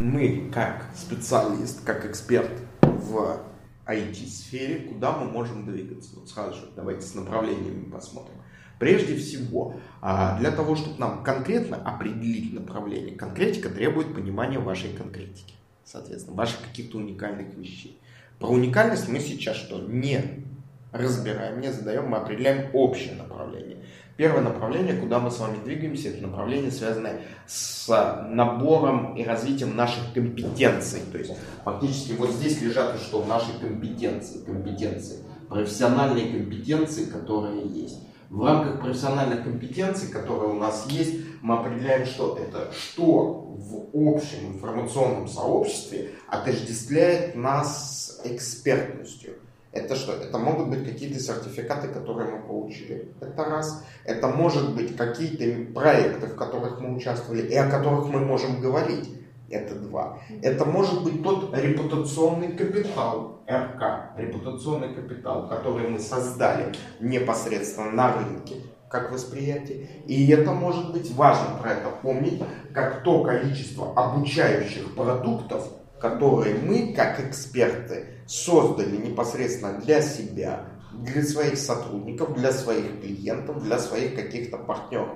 мы как специалист, как эксперт в IT-сфере, куда мы можем двигаться. Вот сразу же давайте с направлениями посмотрим. Прежде всего, а, для того, чтобы нам конкретно определить направление, конкретика требует понимания вашей конкретики, соответственно, ваших каких-то уникальных вещей. Про уникальность мы сейчас что? Не разбираем, не задаем, мы определяем общее направление. Первое направление, куда мы с вами двигаемся, это направление, связанное с набором и развитием наших компетенций. То есть фактически вот здесь лежат что? Наши компетенции, компетенции, профессиональные компетенции, которые есть. В рамках профессиональных компетенций, которые у нас есть, мы определяем, что это, что в общем информационном сообществе отождествляет нас экспертностью. Это что? Это могут быть какие-то сертификаты, которые мы получили. Это раз. Это может быть какие-то проекты, в которых мы участвовали и о которых мы можем говорить. Это два. Это может быть тот репутационный капитал, РК, репутационный капитал, который мы создали непосредственно на рынке, как восприятие. И это может быть важно про это помнить, как то количество обучающих продуктов, которые мы, как эксперты, создали непосредственно для себя, для своих сотрудников, для своих клиентов, для своих каких-то партнеров.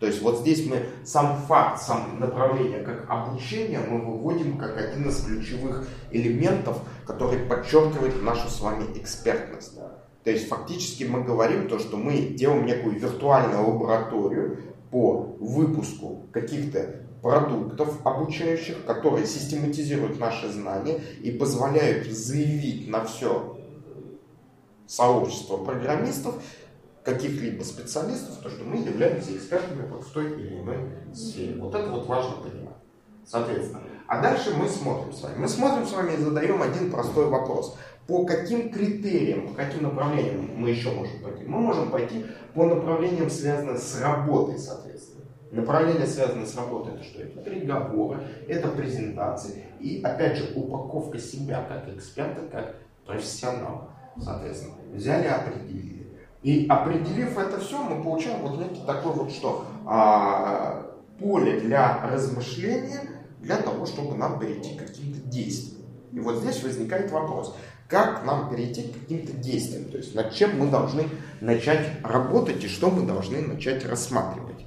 То есть вот здесь мы сам факт, сам направление как обучение мы выводим как один из ключевых элементов, который подчеркивает нашу с вами экспертность. То есть фактически мы говорим то, что мы делаем некую виртуальную лабораторию по выпуску каких-то продуктов обучающих, которые систематизируют наши знания и позволяют заявить на все сообщество программистов, каких-либо специалистов, то, что мы являемся экспертами вот в той или иной сфере. Вот это вот важно понимать. Соответственно. А дальше мы смотрим с вами. Мы смотрим с вами и задаем один простой вопрос. По каким критериям, по каким направлениям мы еще можем пойти? Мы можем пойти по направлениям, связанным с работой, соответственно. Направление, связанное с работой, это что? Это переговоры, это презентации и, опять же, упаковка себя как эксперта, как профессионала. Соответственно, взяли, определили и определив это все, мы получаем вот некий такой вот что? А, поле для размышления, для того, чтобы нам перейти к каким-то действиям. И вот здесь возникает вопрос, как нам перейти к каким-то действиям, то есть над чем мы должны начать работать и что мы должны начать рассматривать.